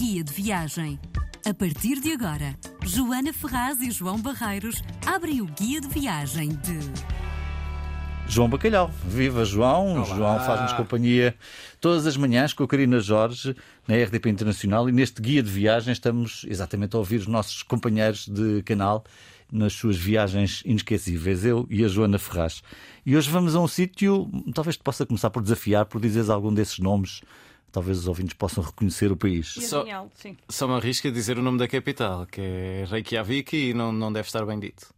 Guia de Viagem. A partir de agora, Joana Ferraz e João Barreiros abrem o Guia de Viagem de. João Bacalhau. Viva João! Olá. João faz-nos companhia todas as manhãs com a Karina Jorge na RDP Internacional e neste guia de viagem estamos exatamente a ouvir os nossos companheiros de canal nas suas viagens inesquecíveis, eu e a Joana Ferraz. E hoje vamos a um sítio, talvez te possa começar por desafiar, por dizeres algum desses nomes, talvez os ouvintes possam reconhecer o país. Só- Genial, sim. Só me arrisco a dizer o nome da capital, que é Reykjavik e não, não deve estar bem dito.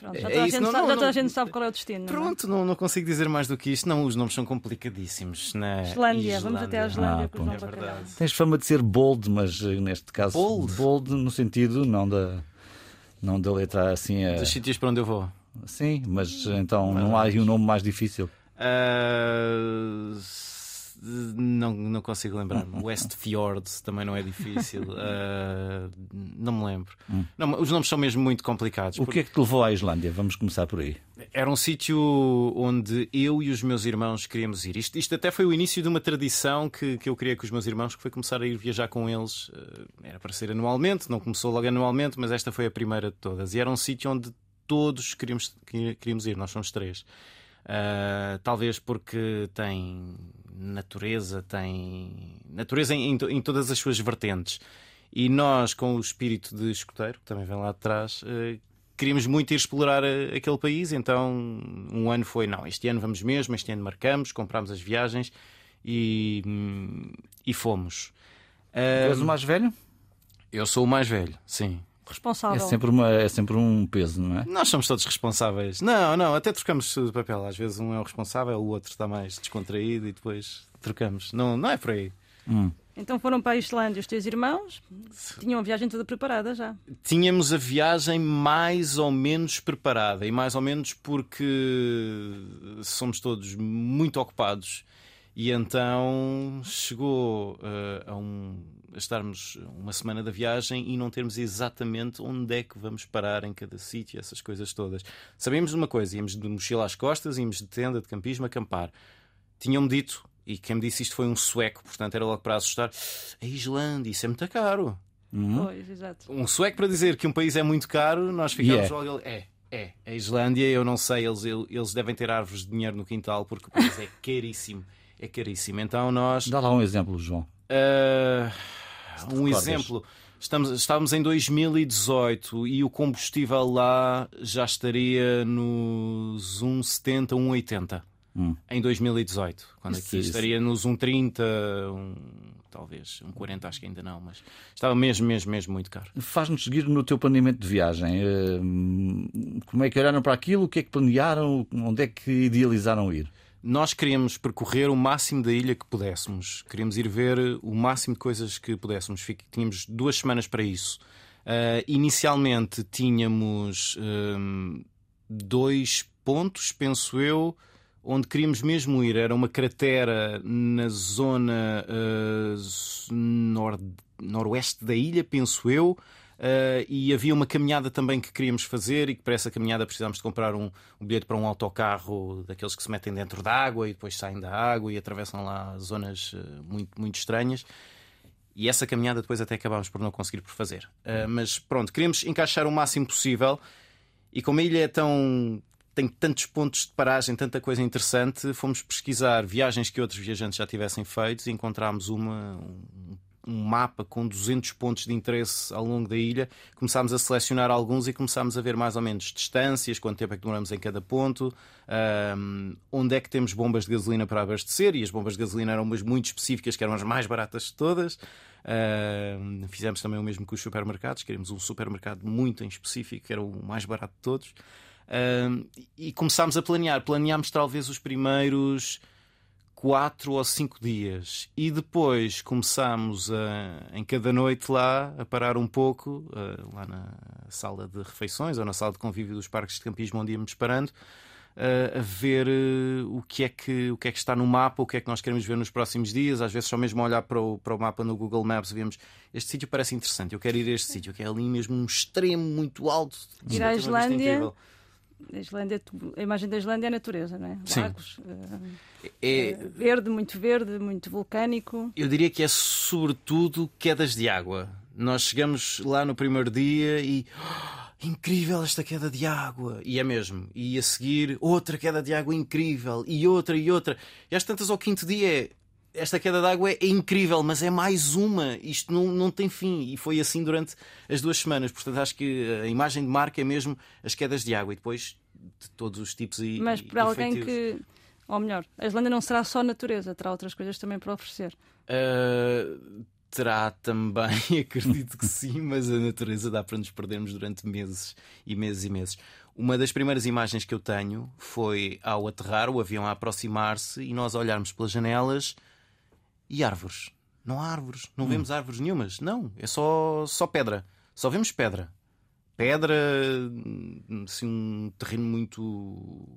Pronto, já É toda, a isso, gente não, sabe, não, já toda a gente sabe qual é o destino. não é? Pronto, não, não consigo dizer mais do que isto. Não, os nomes são complicadíssimos. Na Islândia, vamos até à Islândia Ah, É verdade. Tens fama de ser bold, mas eh, neste caso Bold? no sentido não da não da letra assim a... Dos sítios para onde eu vou. Sim, mas então não há aí um nome mais difícil. Ah, s- não, não consigo lembrar-me. Westfjord também não é difícil. Ah, não me lembro. Não, os nomes são mesmo muito complicados. O que é que te levou à Islândia? Vamos começar por aí. Era um sítio onde eu e os meus irmãos queríamos ir. Isto, isto até foi o início de uma tradição que, que eu queria com os meus irmãos, que foi começar a ir viajar com eles. Eh, Era para ser anualmente, não começou logo anualmente, mas esta foi a primeira de todas. E era um sítio onde todos queríamos, que- queríamos ir, nós somos três. Ah, talvez porque tem natureza, tem natureza em, em em todas as suas vertentes. E nós, com o espírito de escoteiro, que também vem lá de trás, eh, queríamos muito ir explorar eh, aquele país. Então, um ano foi: não, este ano vamos mesmo, este ano marcamos, comprámos as viagens e, hum, e fomos. Tu és o mais velho? eu sou o mais velho, sim. É Responsável. sempre, uma, é sempre um peso, não é? Nós somos todos responsáveis. Não, não, até trocamos de papel. Às vezes um é o responsável, o outro está mais descontraído e depois trocamos. Não, não é por aí. Então foram para a Islândia os teus irmãos, tinham a viagem toda preparada já. Tínhamos a viagem mais ou menos preparada, e mais ou menos porque somos todos muito ocupados. E então chegou eh, a, um- a estarmos uma semana da viagem e não termos exatamente onde é que vamos parar em cada sítio, essas coisas todas. Sabíamos de uma coisa: íamos de mochila às costas, íamos de tenda, de campismo, acampar. Tinham-me dito, e quem me disse isto foi um sueco, portanto era logo para assustar: a Islândia, isso é muito caro. Pois, exato. Um sueco para dizer que um país é muito caro, nós ficamos E é. logo. É, é. A Islândia, eu não sei, eles, eles devem ter árvores de dinheiro no quintal porque o país é caríssimo. É caríssimo. Então nós. Dá lá um exemplo, João. ah, um exemplo. Estamos, estávamos em 2018 e o combustível lá já estaria nos 1,70, 1,80 Hum. em 2018. Quando Isso- aqui isso. estaria nos 1,30, um, talvez 1,40, acho que ainda não, mas estava mesmo, mesmo, mesmo muito caro. Faz-nos seguir no teu planeamento de viagem. Eh, Como é que olharam para aquilo? O que é que planearam? Onde é que idealizaram ir? Nós queríamos percorrer o máximo da ilha que pudéssemos. Queríamos ir ver o máximo de coisas que pudéssemos. Tínhamos duas semanas para isso. Ah, inicialmente tínhamos hum, dois pontos, penso eu, onde queríamos mesmo ir. Era uma cratera na zona s- nor- noroeste da ilha, penso eu. Uh, e havia uma caminhada também que queríamos fazer e que para essa caminhada precisámos de comprar um, um bilhete para um autocarro daqueles que se metem dentro da água e depois saem da água e atravessam lá zonas uh, muito, muito estranhas. E essa caminhada depois até acabámos por não conseguir por fazer. Uh, mas pronto, queríamos encaixar o máximo possível e como a ilha é tão. tem tantos pontos de paragem, tanta coisa interessante, fomos pesquisar viagens que outros viajantes já tivessem feito e encontramos uma, um, um mapa com 200 pontos de interesse ao longo da ilha. Começámos a selecionar alguns e começámos a ver mais ou menos distâncias, quanto tempo é que demoramos em cada ponto, ahm, onde é que temos bombas de gasolina para abastecer. E as bombas de gasolina eram umas muito específicas, que eram as mais baratas de todas. Fizemos também o mesmo com os supermercados, queríamos um supermercado muito em específico, que era o mais barato de todos. E começámos a planear. Planeámos talvez os primeiros quatro ou cinco dias e depois começámos a, em cada noite lá a parar um pouco eh, lá na sala de refeições ou na sala de convívio dos parques de campismo onde íamos parando eh, a ver eh, o que é que o que é que está no mapa o que é que nós queremos ver nos próximos dias às vezes só mesmo olhar para o, para o mapa no Google Maps vemos este sítio parece interessante eu quero ir a este sítio que é ali mesmo um extremo muito alto Ir à vista Islândia. incrível. A, Islândia, a imagem da Islândia é a natureza, não é? Lagos, eh, É, verde, muito verde, muito vulcânico. eu diria que é sobretudo quedas de água. Nós chegamos lá no primeiro dia e. "Oh, incrível esta queda de água! E é mesmo. E a seguir, outra queda de água incrível. E outra e outra. E às tantas ao quinto dia é. Esta queda de água é, incrível, mas é mais uma. Isto não, não tem fim. E foi assim durante as duas semanas. Portanto, acho que a imagem de marca é mesmo as quedas de água. E depois de todos os tipos e. Mas e para alguém feitios. que. Ou melhor, a Islândia não será só natureza, terá outras coisas também para oferecer. Uh, terá também, acredito que sim, mas a natureza dá para nos perdermos durante meses e meses e meses. Uma das primeiras imagens que eu tenho foi ao aterrar, o avião a aproximar-se e nós olharmos pelas janelas e árvores. Não há árvores, não vemos árvores nenhumas. Não, é só, só pedra. Só vemos pedra. Pedra, assim, um terreno muito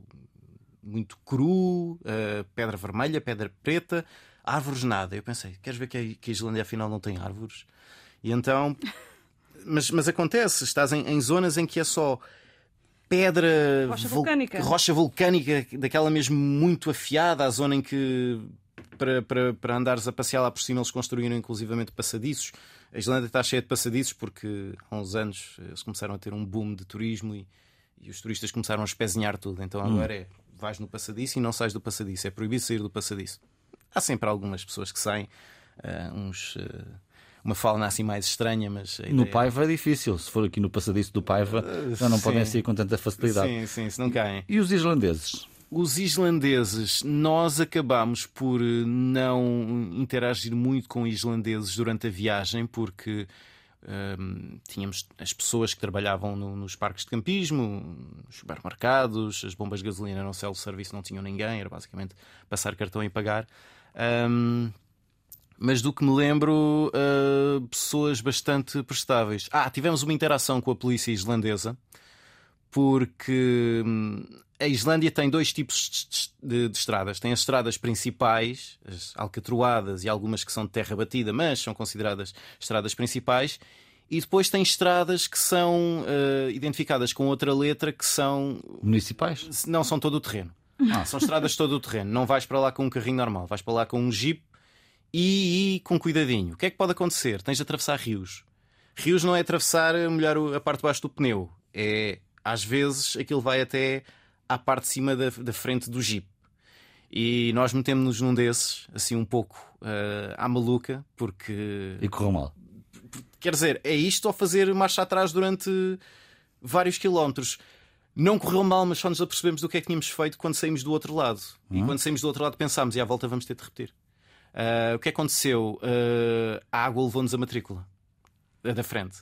muito cru, eh, pedra vermelha, pedra preta, árvores nada. Eu pensei, queres ver que a, que a Islândia afinal não tem árvores? E então. Mas, mas acontece, estás em, em zonas em que é só pedra, Rocha vul- vulcânica. rocha vulcânica, daquela mesmo muito afiada, a zona em que para, para, para andares a passear lá por cima eles construíram inclusivamente passadiços. A Islândia está cheia de passadiços porque há uns anos eles começaram a ter um boom de turismo e, e os turistas começaram a espezinhar tudo. Então agora é vais no passadiço e não sais do passadiço. É proibido sair do passadiço. Há sempre algumas pessoas que saem, ah, uns, ah, uma fauna assim mais estranha, mas a No ideia- Paiva é difícil. Se for aqui no passadiço do Paiva, já não sim. podem sair com tanta facilidade. Sim, sim, se não caem. E os islandeses? Os islandeses, nós acabámos por eh, não interagir muito com islandeses durante a viagem, porque hum, tínhamos as pessoas que trabalhavam no- nos parques de campismo, nos supermercados, as bombas de gasolina no self-service não tinham ninguém, era basicamente passar cartão e pagar. Hum, mas do que me lembro, uh, pessoas bastante prestáveis. Ah, tivemos uma interação com a polícia islandesa, porque hum, a Islândia tem dois tipos de, estradas. Tem as estradas principais, as alcatroadas e algumas que são de terra batida, mas são consideradas estradas principais. E depois tem estradas que são uh, identificadas com outra letra que são Municipais? não são todo o terreno. São estradas todo o terreno. Não vais para lá com um carrinho normal, vais para lá com um jeep e, e com cuidadinho. O que é que pode acontecer? Tens de atravessar rios. Rios não é atravessar, molhar o- a parte de baixo do pneu. É, às vezes, aquilo vai até à parte de cima da, da frente do jeep. E nós metemos-nos num desses, assim um pouco eh, à maluca, porque E correu mal. Quer dizer, é isto ou fazer marcha atrás durante vários quilómetros. Não correu mal, mas só nos apercebemos do que é que tínhamos feito quando saímos do outro lado. E quando saímos do outro lado pensámos, e à volta vamos ter de repetir. Ah, o que aconteceu? Ah, a água levou-nos a matrícula a da frente.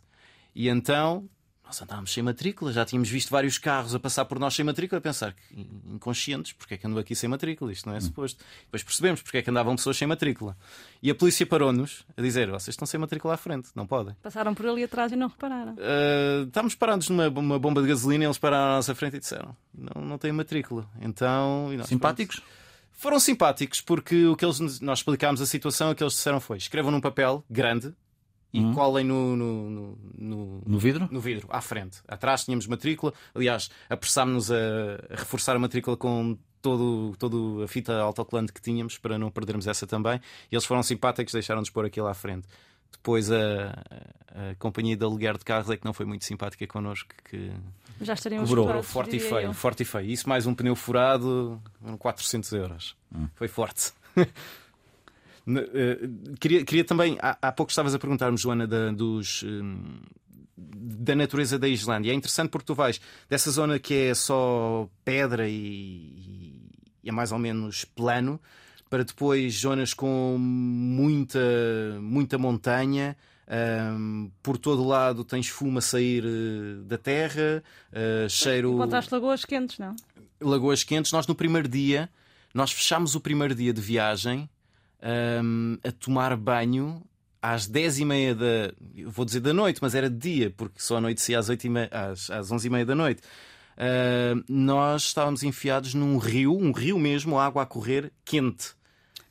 E então nós andávamos sem matrícula, já tínhamos visto vários carros a passar por nós sem matrícula, a pensar que inconscientes, porque é que andou aqui sem matrícula? Isto não é suposto. Depois percebemos porque é que andavam pessoas sem matrícula. E a polícia parou-nos a dizer: vocês estão sem matrícula à frente, não podem. Passaram por ali atrás e não repararam. Uh, estávamos parados numa uma bomba de gasolina e eles pararam à nossa frente e disseram: Não, não tem matrícula. Então, e nós, Simpáticos? pronto. Foram simpáticos porque o que eles, nós explicámos a situação, o que eles disseram foi: escrevam num papel grande e colhem no, no, no, no- No vidro? no vidro, à frente. Atrás tínhamos matrícula. Aliás, apressámos-nos a, a reforçar a matrícula com todo, todo a fita autocolante que tínhamos para não perdermos essa também. E eles foram simpáticos, deixaram-nos pôr aquilo à frente. Depois a, a, companhia de aluguer de carros é que não foi muito simpática connosco, que Já estariam Cobrou. escutados, forte e feio, eu. forte e feio. Isso mais um pneu furado, 400 euros. Foi forte. Eh, queria, queria também, há, há pouco estavas a perguntar-me, Joana, da, dos, hum, da natureza da Islândia. É interessante porque tu vais dessa zona que é só pedra e, e é mais ou menos plano, para depois zonas com muita, muita montanha. hum, por todo lado tens fumo a sair eh, da terra, eh, cheiro Encontraste lagoas quentes, não? lagoas quentes. Nós no primeiro dia, nós fechámos o primeiro dia de viagem hum, a tomar banho às 10 e meia da. Vou dizer da noite, mas era de dia, porque só a noite se às, 8 e meia, às, às 11 e meia da noite. Hum, nós estávamos enfiados num rio, um rio mesmo, água a correr, quente.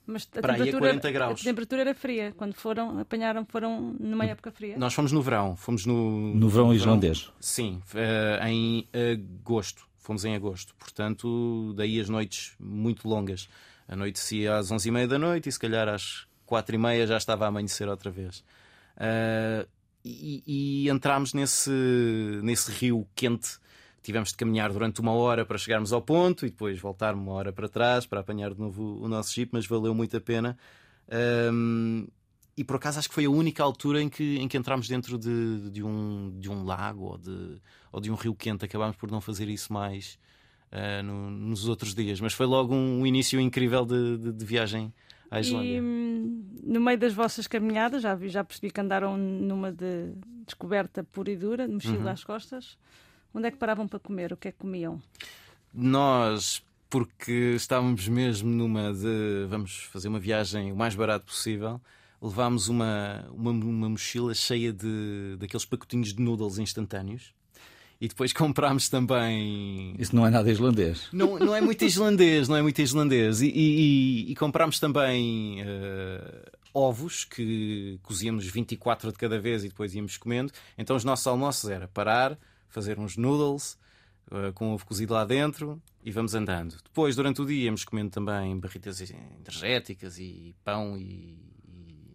Mas a Para aí a temperatura, 40 graus. a temperatura era fria. Quando foram, apanharam, foram numa época fria. Nós fomos no verão, fomos no. No verão islandês. Sim, eh, em agosto. Fomos em agosto, portanto, daí as noites muito longas. A noite se às 11h30 da noite e se calhar às 4h30 já estava a amanhecer outra vez. Uh, e, e entramos nesse, nesse rio quente. Tivemos de caminhar durante uma hora para chegarmos ao ponto e depois voltar uma hora para trás para apanhar de novo o nosso jeep, mas valeu muito a pena. Um, e por acaso acho que foi a única altura em que, em que entramos dentro de, de, um, de um lago ou de, ou de um rio quente. Acabámos por não fazer isso mais uh, no, nos outros dias, mas foi logo um, início incrível de, de, de viagem à Islândia. E hum, no meio das vossas caminhadas, já, já percebi que andaram numa de descoberta pura e dura, de mochila uhum. às costas. Onde é que paravam para comer? O que é que comiam? Nós, porque estávamos mesmo numa de vamos fazer uma viagem o mais barato possível, levámos uma, uma, uma mochila cheia de daqueles pacotinhos de noodles instantâneos e depois comprámos também. Isso não é nada islandês. Não, não é muito islandês, não é muito islandês. E, e, e comprámos também uh, ovos que cozíamos 24 de cada vez e depois íamos comendo. Então os nossos almoços era parar, fazer uns noodles uh, com ovo cozido lá dentro e vamos andando. Depois, durante o dia, íamos comendo também barritas energéticas e pão e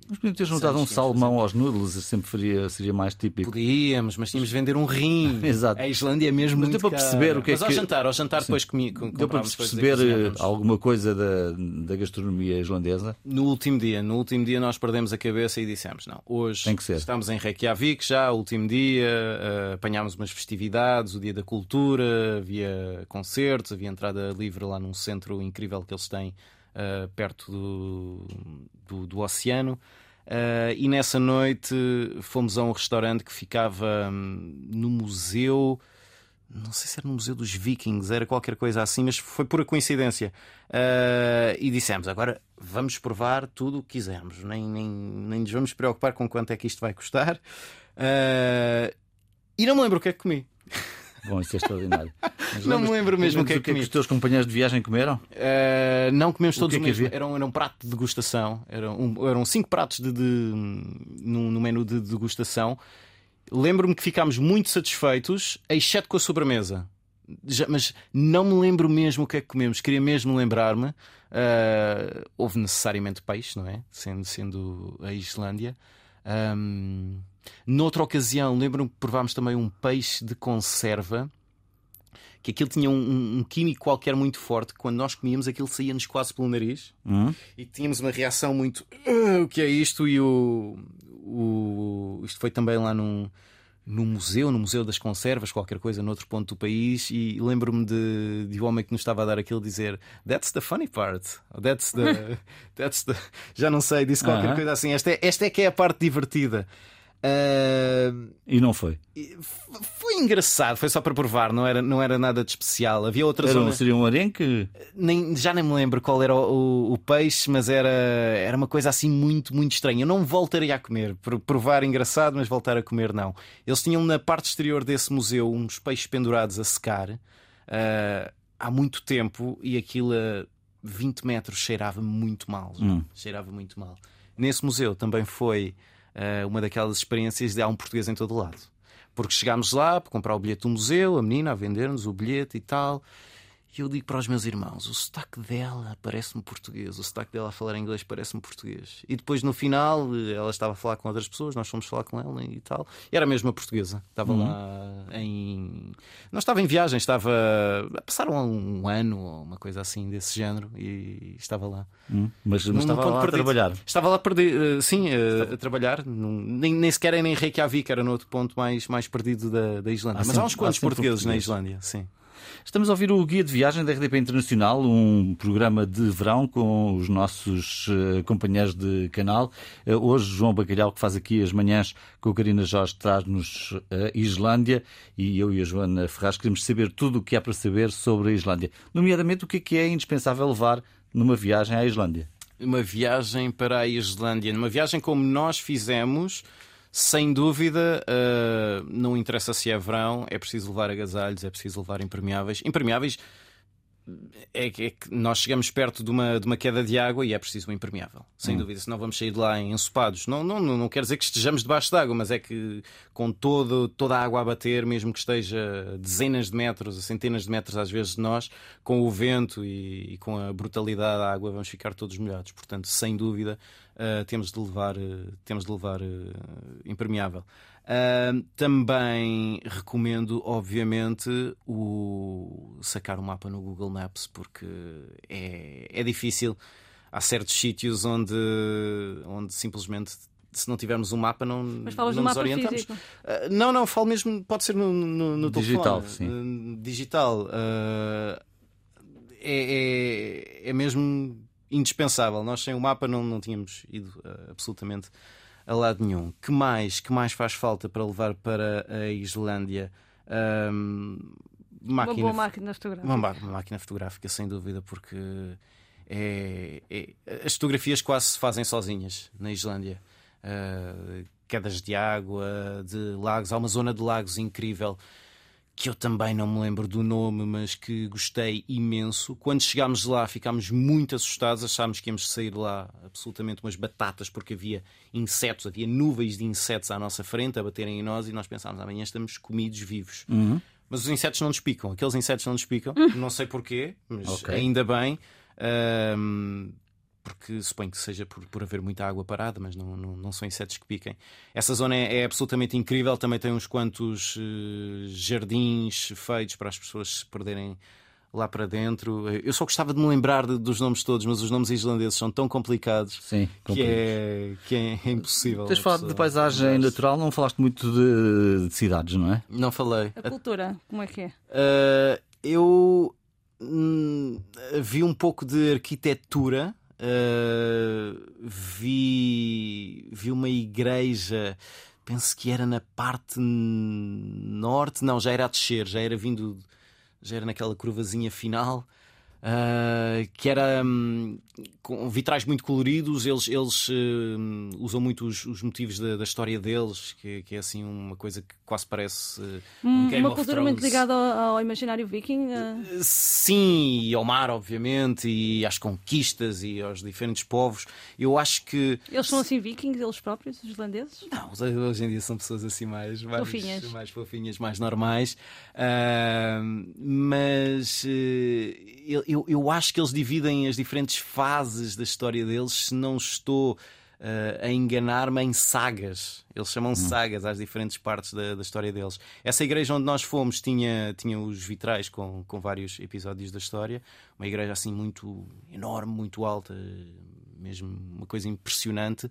mas podíamos ter juntado um salmão aos noodles, sempre seria, seria mais típico. Podíamos, mas tínhamos de vender um rim. Exato. A Islândia é mesmo mas muito deu para perceber o que é mas ao jantar, ao jantar depois comi, com, Deu para perceber eh, alguma coisa da, da gastronomia islandesa? No último dia, no último dia nós perdemos a cabeça e dissemos, não, hoje que estamos em Reykjavik já, último dia, uh, apanhámos umas festividades, o dia da cultura, havia concertos, havia entrada livre lá num centro incrível que eles têm uh, perto do, do, do oceano. Uh, e nessa noite fomos a um restaurante que ficava hum, no museu. Não sei se era no Museu dos Vikings, era qualquer coisa assim, mas foi pura coincidência. Uh, e dissemos: agora vamos provar tudo o que quisermos, nem, nem, nem nos vamos preocupar com quanto é que isto vai custar. Uh, e não me lembro o que é que comi. Bom, isso é extraordinário. Mas não me lembro mesmo o que é que, que os teus companheiros de viagem comeram? Uh, não comemos todos o, que é que mesmo. Era um, era um prato de degustação. Eram, um, eram cinco pratos de, de, no, no menu de degustação. Lembro-me que ficámos muito satisfeitos, exceto com a sobremesa. Já, mas não me lembro mesmo o que é que comemos. Queria mesmo lembrar-me. Uh, houve necessariamente peixe, não é? Sendo, sendo a Islândia. Um, Noutra ocasião, lembro-me que provámos também um peixe de conserva que aquilo tinha um, um, químico qualquer muito forte. Quando nós comíamos, aquilo saía-nos quase pelo nariz uhum. e tínhamos uma reação muito. Uh, o que é isto? E o, o. Isto foi também lá num, num museu, no Museu das Conservas, qualquer coisa, noutro ponto do país. E lembro-me de, de um homem que nos estava a dar aquilo dizer: That's the funny part. That's the. that's the... Já não sei, disse qualquer coisa assim. Esta é, esta é que é a parte divertida. Uh, e não foi? Foi engraçado, foi só para provar, não era, não era nada de especial. Havia outras era, zona... Seria um arenque? Nem, já nem me lembro qual era o, o, o, peixe, mas era, era uma coisa assim muito, muito estranha. Eu não voltaria a comer. Provar engraçado, mas voltar a comer não. Eles tinham na parte exterior desse museu uns peixes pendurados a secar uh, há muito tempo e aquilo a 20 metros cheirava muito mal. Hum. Cheirava muito mal. Nesse museu também foi uma daquelas experiências de há um português em todo lado. Porque chegámos lá para comprar o bilhete do museu, a menina a vender-nos o bilhete e tal. E eu digo para os meus irmãos: o sotaque dela parece-me português, o sotaque dela a falar inglês parece-me português. E depois no final ela estava a falar com outras pessoas, nós fomos falar com ela e tal. E era mesmo a portuguesa, estava uhum. lá em. Não estava em viagem, estava. Passaram um ano ou uma coisa assim desse género e estava lá. Uhum. Mas, mas estava lá perdido. a trabalhar. Estava lá perdido, eh, sim, a, a trabalhar. Nem, nem sequer era em Reykjavik, era no outro ponto mais, mais perdido da, da Islândia. Há mas sempre, há uns quantos há portugueses na Islândia, sim. Estamos a ouvir o Guia de Viagem da RDP Internacional, um programa de verão com os nossos uh, companheiros de canal. Uh, hoje, João Bacalhau, que faz aqui as manhãs com a Karina Jorge, traz-nos a uh, Islândia e eu e a Joana Ferraz queremos saber tudo o que há para saber sobre a Islândia, nomeadamente o que é que é indispensável levar numa viagem à Islândia. Uma viagem para a Islândia, numa viagem como nós fizemos sem dúvida, uh, não interessa se é verão, é preciso levar agasalhos, é preciso levar impermeáveis. Impermeáveis é que, é que nós chegamos perto de uma, de uma queda de água e é preciso um impermeável, sem Hum. dúvida, senão vamos sair de lá ensopados. Não, não, não, não quer dizer que estejamos debaixo de água, mas é que com todo, toda a água a bater, mesmo que esteja a dezenas de metros, a centenas de metros às vezes de nós, com o vento e, e com a brutalidade da água, vamos ficar todos molhados. Portanto, sem dúvida, uh, temos de levar, uh, temos de levar uh, impermeável. Uh, também recomendo, obviamente, o sacar o mapa no Google Maps, porque é, é difícil. Há certos sítios onde, onde simplesmente. Se não tivermos um mapa, não, Mas falas não nos mapa orientamos. físico. Uh, não, não, falo mesmo, pode ser no, no, no Digital, telefone. sim. Uh, digital. Uh, é, é, é mesmo indispensável. Nós sem o mapa não, não tínhamos ido uh, absolutamente a lado nenhum. Que mais, que mais faz falta para levar para a Islândia? Um, Uma máquina, boa máquina fotográfica. uma, ma- uma máquina fotográfica, sem dúvida, porque é- é- as fotografias quase se fazem sozinhas na Islândia. Uh, quedas de água, de lagos, há uma zona de lagos incrível que eu também não me lembro do nome, mas que gostei imenso. Quando chegámos lá, ficámos muito assustados, achámos que íamos sair lá absolutamente umas batatas, porque havia insetos, havia nuvens de insetos à nossa frente a baterem em nós, e nós pensámos, amanhã estamos comidos vivos. Mas os insetos não nos picam, aqueles insetos não nos picam, não sei porquê, mas Ok. ainda bem. Ahm, porque suponho que seja por, por haver muita água parada, mas não, não, não são insetos que piquem. Essa zona é, é absolutamente incrível, também tem uns quantos eh, jardins feitos para as pessoas se perderem lá para dentro. Eu só gostava de me lembrar de- dos nomes todos, mas os nomes islandeses são tão complicados Sim, que é, que é impossível. Tens falado de paisagem lembrar-se. natural, não falaste muito de, de cidades, não é? Não falei. A cultura, como é que é? Uh, eu hum, vi um pouco de arquitetura. Uh, vi, vi uma igreja, penso que era na parte norte, não, já era a descer, já era vindo, já era naquela curvazinha final. Uh, que era hum, com vitrais muito coloridos, eles, eles hum, usam muito os, os motivos da, da história deles, que, que é assim uma coisa que quase parece uh, um Game Uma cultura muito ligada ao, ao imaginário viking. eh, Sim, e ao mar, obviamente, e às conquistas e aos diferentes povos. Eu acho que. Eles são assim vikings, eles próprios, os islandeses? Não, hoje em dia são pessoas assim mais, mais Fofinhas. mais, fofinhas, mais normais. Ah, mas eh, eu, eu, acho que eles dividem as diferentes fases da história deles, se não estou ah, a enganar-me em sagas. Eles chamam sagas às diferentes partes da, da história deles. Essa igreja onde nós fomos tinha, tinha os vitrais com, com vários episódios da história. Uma igreja assim muito enorme, muito alta, mesmo uma coisa impressionante.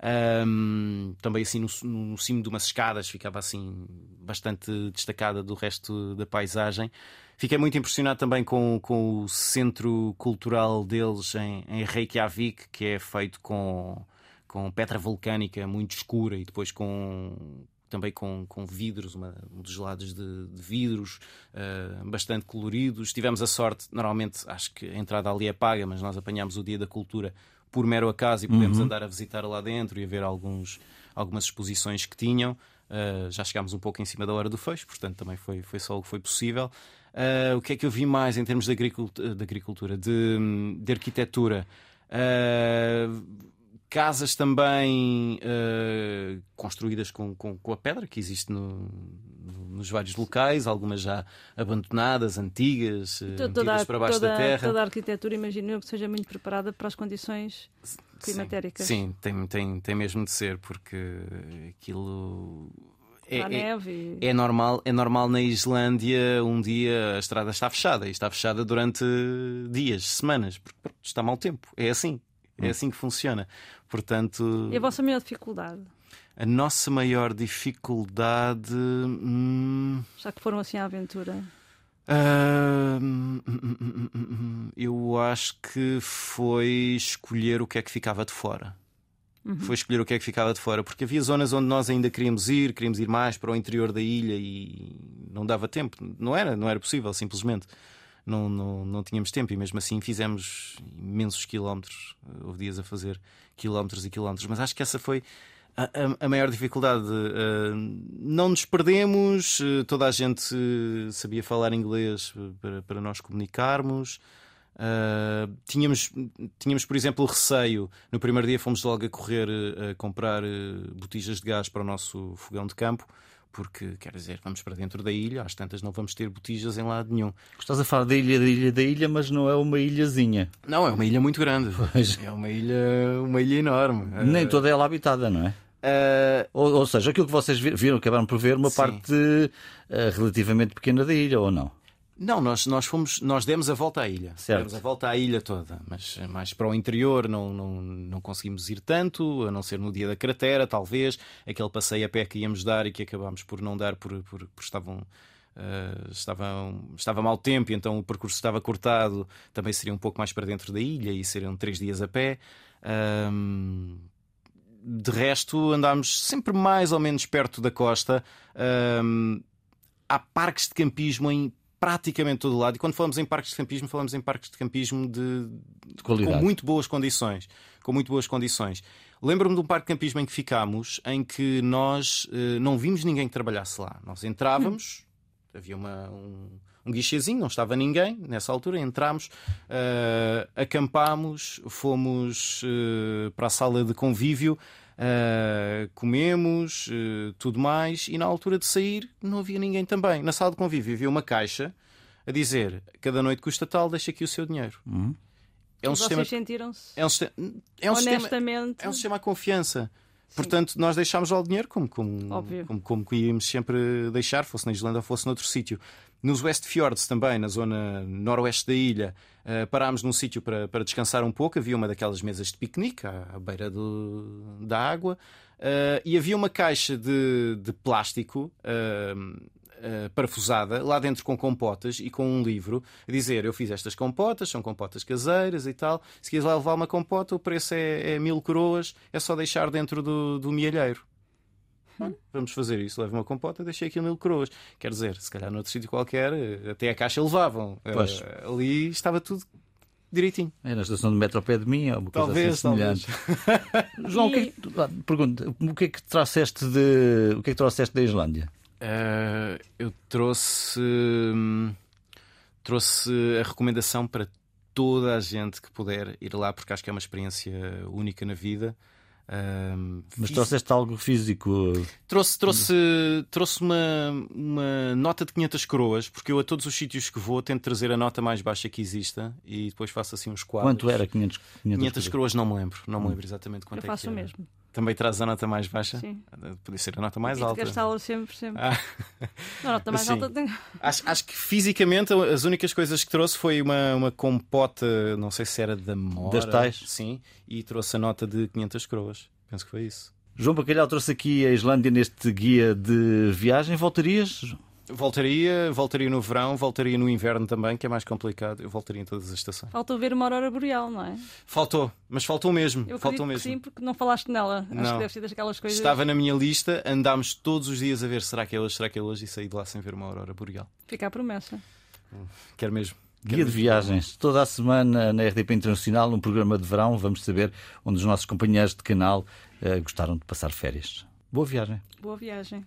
Ahm, também assim no, no cimo de umas escadas ficava assim bastante destacada do resto da paisagem. Fiquei muito impressionado também com, com o centro cultural deles em, em Reykjavik, que é feito com, com pedra vulcânica muito escura e depois com também com, com vidros, uma, um dos lados de, de vidros ah, bastante coloridos. Tivemos a sorte, normalmente acho que a entrada ali é paga, mas nós apanhámos o Dia da Cultura por mero acaso e podemos andar a visitar lá dentro e a ver alguns, algumas exposições que tinham. Uh, já chegámos um pouco em cima da hora do fecho, portanto também foi, foi só o que foi possível. Uh, o que é que eu vi mais em termos de, agricultura, de, agricultura, de, de arquitetura? Uh, casas também uh, construídas com, com, com a pedra que existe no- no- nos vários locais, algumas já abandonadas, antigas, uh, To- metidas para baixo toda, da terra. toda a arquitetura, imagino eu, que seja muito preparada para as condições climatéricas. Sim, tem, tem, tem mesmo de ser, porque aquilo. É, Há é- neve e... é normal, é normal na Islândia um dia a estrada está fechada e está fechada durante dias, semanas, porque está mau tempo. É assim. É assim que funciona. Portanto, E a vossa maior dificuldade? a nossa maior dificuldade. hum, Já que foram assim à aventura? hum, hum, hum, hum, hum, eu acho que foi escolher o que é que ficava de fora. Foi escolher o que é que ficava de fora, porque havia zonas onde nós ainda queríamos ir, queríamos ir mais para o interior da ilha e não dava tempo. Não era, não era possível, simplesmente. Não, não, não tínhamos tempo e mesmo assim fizemos imensos quilómetros. Houve dias a fazer quilómetros e quilómetros. Mas acho que essa foi A, a, maior dificuldade, uh, não nos perdemos, uh, toda a gente sabia falar inglês para, para nós comunicarmos. Tínhamos, tínhamos, por exemplo, receio. No primeiro dia fomos logo a correr a comprar botijas de gás para o nosso fogão de campo porque, quer dizer, vamos para dentro da ilha, às tantas não vamos ter botijas em lado nenhum. Estás a falar da ilha, da ilha, da ilha, mas não é uma ilhazinha. Não, é uma ilha muito grande. Pois. É uma ilha, uma ilha enorme. Nem toda ela habitada, não é? Uh... Ou, ou, seja, aquilo que vocês viram, acabaram por ver uma Sim. parte uh, relativamente pequena da ilha, ou não? Não, nós, nós fomos, nós demos a volta à ilha. Certo. Demos a volta à ilha toda, mas mais para o interior não, não, não conseguimos ir tanto, a não ser no dia da cratera, talvez. Aquele passeio a pé que íamos dar e que acabámos por não dar por, por, por estavam. Uh, estavam, estava mau tempo, então o percurso estava cortado. Também seria um pouco mais para dentro da ilha e seriam três dias a pé. Um, de resto, andámos sempre mais ou menos perto da costa. Um, há parques de campismo em praticamente todo lado. E quando falamos em parques de campismo, falamos em parques de campismo de, de com muito boas condições. Com muito boas condições. Lembro-me de um parque de campismo em que ficámos, em que nós uh, não vimos ninguém que trabalhasse lá. Nós entrávamos, hum. havia uma, um, um guichezinho, não estava ninguém nessa altura. Entramos, uh, acampámos, fomos uh, para a sala de convívio. Uh, comemos, uh, tudo mais, e na altura de sair não havia ninguém também. Na sala de convívio havia uma caixa a dizer cada noite custa tal, deixa aqui o seu dinheiro. Uhum. É um e sistema. sentiram-se é um, é um honestamente. Sistema, é um sistema a confiança. Sim. Portanto, nós deixámos lá o dinheiro como, como, como, como, como íamos sempre deixar, fosse na Islândia ou fosse noutro sítio. Nos West Fjords também, na zona noroeste da ilha, uh, parámos num sítio para, para descansar um pouco. Havia uma daquelas mesas de piquenique à, à beira do, da água. Uh, e havia uma caixa de, de plástico uh, Uh, parafusada, lá dentro com compotas e com um livro, a dizer: Eu fiz estas compotas, são compotas caseiras e tal. Se quiseres lá levar uma compota, o preço é, é mil coroas, é só deixar dentro do, do mielheiro. Hum. Vamos fazer isso, leva uma compota, deixei aqui mil coroas. Quer dizer, se calhar noutro sítio qualquer, eh, até a caixa levavam. Uh, ali estava tudo direitinho. É na estação de metro ao pé de mim, ou uma talvez, coisa assim talvez. João, o que é que, ah, pergunta, o que é que trouxeste de, o que é que trouxeste da Islândia? Uh, eu trouxe hum, trouxe a recomendação para toda a gente que puder ir lá, porque acho que é uma experiência única na vida. Um, Mas fiz... trouxeste algo físico? Trouxe, trouxe, trouxe uma, uma nota de 500 coroas, porque eu a todos os sítios que vou tento trazer a nota mais baixa que exista e depois faço assim uns quadros. Quanto era 500, 500, 500 coroas? Não me lembro, não me hum. lembro exatamente quanto eu é que era. mesmo. Também traz a nota mais baixa? Sim. Podia ser a nota mais alta. gastá-la sempre, sempre. Ah. a nota mais Sim. alta tem... acho, acho que fisicamente as únicas coisas que trouxe foi uma, uma compota, não sei se era da Mora. Das tais? Sim, e trouxe a nota de 500 coroas. Penso que foi isso. João Bacalhau trouxe aqui a Islândia neste guia de viagem. Voltarias? Voltaria, voltaria no verão, voltaria no inverno também, que é mais complicado. Eu voltaria em todas as estações. Faltou ver uma aurora boreal, não é? Faltou, mas faltou mesmo. Eu faltou mesmo. sim, porque não falaste nela. Não. Acho que deve ser daquelas coisas. Estava na minha lista, andámos todos os dias a ver será que é hoje, será que é hoje, e saí de lá sem ver uma aurora boreal. Fica a promessa. Quero mesmo. Guia de viagens, toda a semana na RDP Internacional, um programa de verão. Vamos saber onde os nossos companheiros de canal uh, gostaram de passar férias. Boa viagem. Boa viagem.